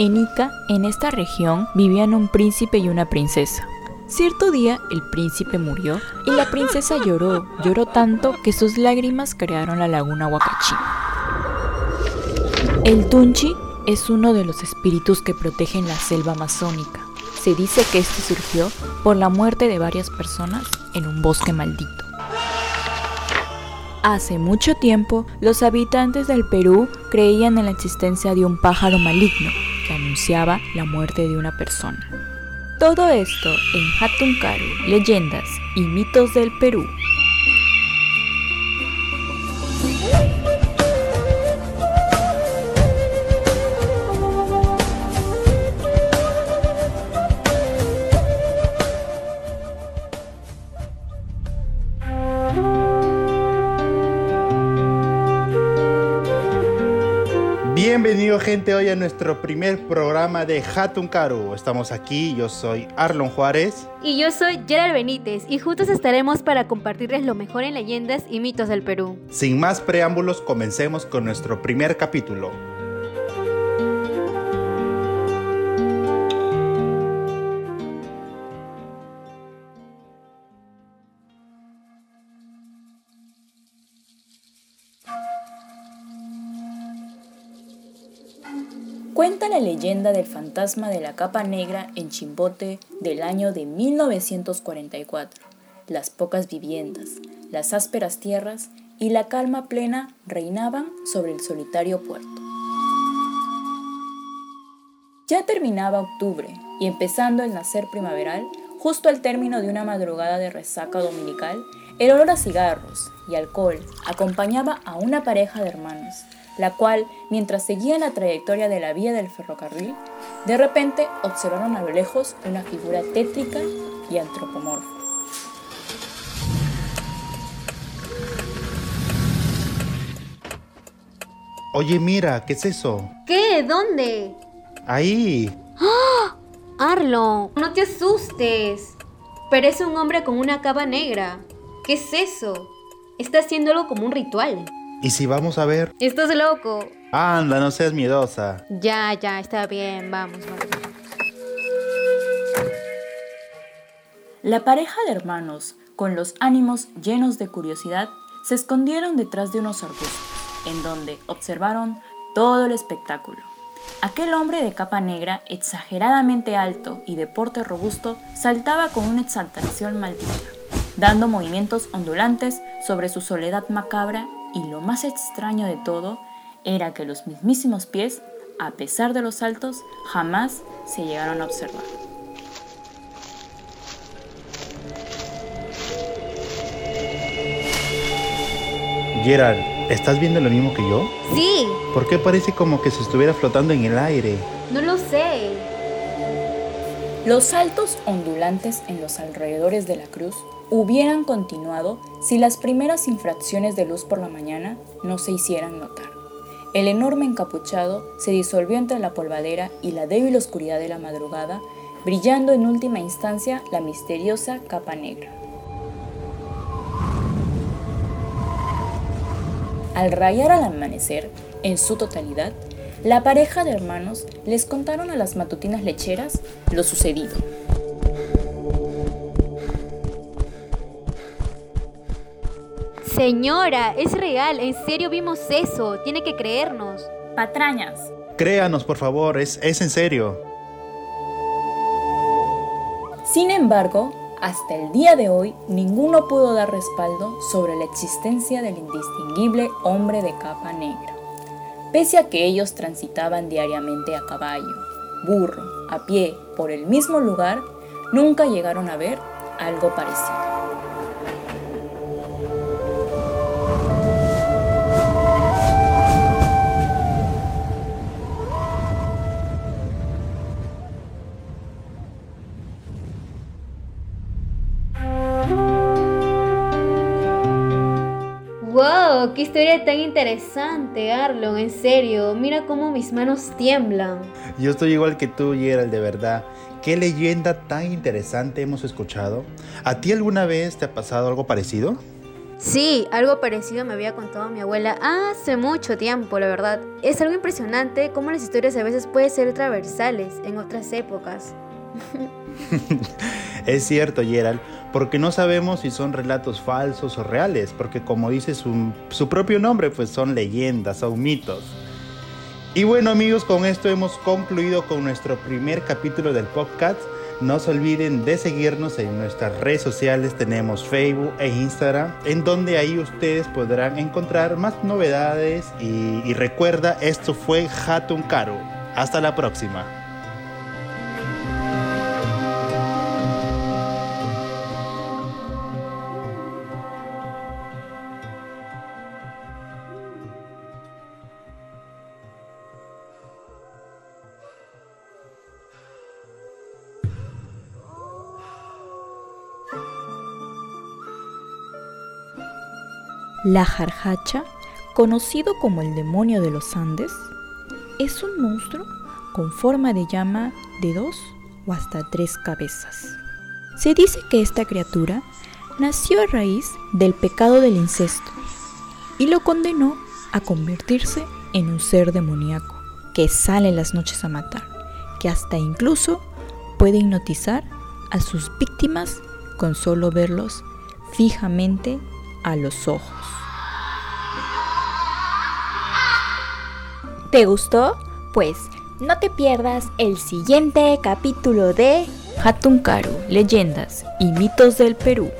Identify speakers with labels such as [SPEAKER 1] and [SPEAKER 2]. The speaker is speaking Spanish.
[SPEAKER 1] En Ica, en esta región, vivían un príncipe y una princesa. Cierto día el príncipe murió y la princesa lloró, lloró tanto que sus lágrimas crearon la laguna Huacachina. El Tunchi es uno de los espíritus que protegen la selva amazónica. Se dice que este surgió por la muerte de varias personas en un bosque maldito. Hace mucho tiempo, los habitantes del Perú creían en la existencia de un pájaro maligno que anunciaba la muerte de una persona. Todo esto en Hatunkaru, leyendas y mitos del Perú.
[SPEAKER 2] Bienvenido gente hoy a nuestro primer programa de Hatun Karu. Estamos aquí, yo soy Arlon Juárez.
[SPEAKER 3] Y yo soy Gerald Benítez y juntos estaremos para compartirles lo mejor en leyendas y mitos del Perú.
[SPEAKER 2] Sin más preámbulos, comencemos con nuestro primer capítulo.
[SPEAKER 1] Cuenta la leyenda del fantasma de la capa negra en Chimbote del año de 1944. Las pocas viviendas, las ásperas tierras y la calma plena reinaban sobre el solitario puerto. Ya terminaba octubre y empezando el nacer primaveral, justo al término de una madrugada de resaca dominical, el olor a cigarros y alcohol acompañaba a una pareja de hermanos la cual, mientras seguían la trayectoria de la vía del ferrocarril, de repente observaron a lo lejos una figura tétrica y antropomorfa.
[SPEAKER 2] Oye, mira, ¿qué es eso?
[SPEAKER 3] ¿Qué? ¿Dónde?
[SPEAKER 2] Ahí.
[SPEAKER 3] ¡Ah! Arlo, no te asustes. Parece un hombre con una capa negra. ¿Qué es eso? Está haciéndolo como un ritual.
[SPEAKER 2] ¿Y si vamos a ver?
[SPEAKER 3] Estás loco.
[SPEAKER 2] Anda, no seas miedosa.
[SPEAKER 3] Ya, ya, está bien, vamos, vamos.
[SPEAKER 1] La pareja de hermanos, con los ánimos llenos de curiosidad, se escondieron detrás de unos arbustos, en donde observaron todo el espectáculo. Aquel hombre de capa negra, exageradamente alto y de porte robusto, saltaba con una exaltación maldita, dando movimientos ondulantes sobre su soledad macabra y lo más extraño de todo era que los mismísimos pies, a pesar de los saltos, jamás se llegaron a observar.
[SPEAKER 2] Gerald, ¿estás viendo lo mismo que yo?
[SPEAKER 3] Sí.
[SPEAKER 2] ¿Por qué parece como que se estuviera flotando en el aire?
[SPEAKER 3] No lo sé.
[SPEAKER 1] Los saltos ondulantes en los alrededores de la cruz hubieran continuado si las primeras infracciones de luz por la mañana no se hicieran notar. El enorme encapuchado se disolvió entre la polvadera y la débil oscuridad de la madrugada, brillando en última instancia la misteriosa capa negra. Al rayar al amanecer, en su totalidad, la pareja de hermanos les contaron a las matutinas lecheras lo sucedido.
[SPEAKER 3] Señora, es real, en serio vimos eso, tiene que creernos.
[SPEAKER 1] Patrañas.
[SPEAKER 2] Créanos, por favor, es, es en serio.
[SPEAKER 1] Sin embargo, hasta el día de hoy, ninguno pudo dar respaldo sobre la existencia del indistinguible hombre de capa negra. Pese a que ellos transitaban diariamente a caballo, burro, a pie, por el mismo lugar, nunca llegaron a ver algo parecido.
[SPEAKER 3] ¡Wow! ¡Qué historia tan interesante, Arlon! En serio, mira cómo mis manos tiemblan.
[SPEAKER 2] Yo estoy igual que tú, Gerald, de verdad. ¿Qué leyenda tan interesante hemos escuchado? ¿A ti alguna vez te ha pasado algo parecido?
[SPEAKER 3] Sí, algo parecido me había contado mi abuela hace mucho tiempo, la verdad. Es algo impresionante cómo las historias a veces pueden ser transversales en otras épocas.
[SPEAKER 2] es cierto, Gerald, porque no sabemos si son relatos falsos o reales, porque como dice su, su propio nombre, pues son leyendas, son mitos. Y bueno amigos, con esto hemos concluido con nuestro primer capítulo del podcast. No se olviden de seguirnos en nuestras redes sociales, tenemos Facebook e Instagram, en donde ahí ustedes podrán encontrar más novedades y, recuerda, esto fue Hatun Caro. Hasta la próxima.
[SPEAKER 1] La jarjacha, conocido como el demonio de los Andes, es un monstruo con forma de llama de dos o hasta tres cabezas. Se dice que esta criatura nació a raíz del pecado del incesto y lo condenó a convertirse en un ser demoníaco que sale las noches a matar, que hasta incluso puede hipnotizar a sus víctimas con solo verlos fijamente a los ojos. ¿Te gustó? Pues no te pierdas el siguiente capítulo de Hatunkaru, leyendas y mitos del Perú.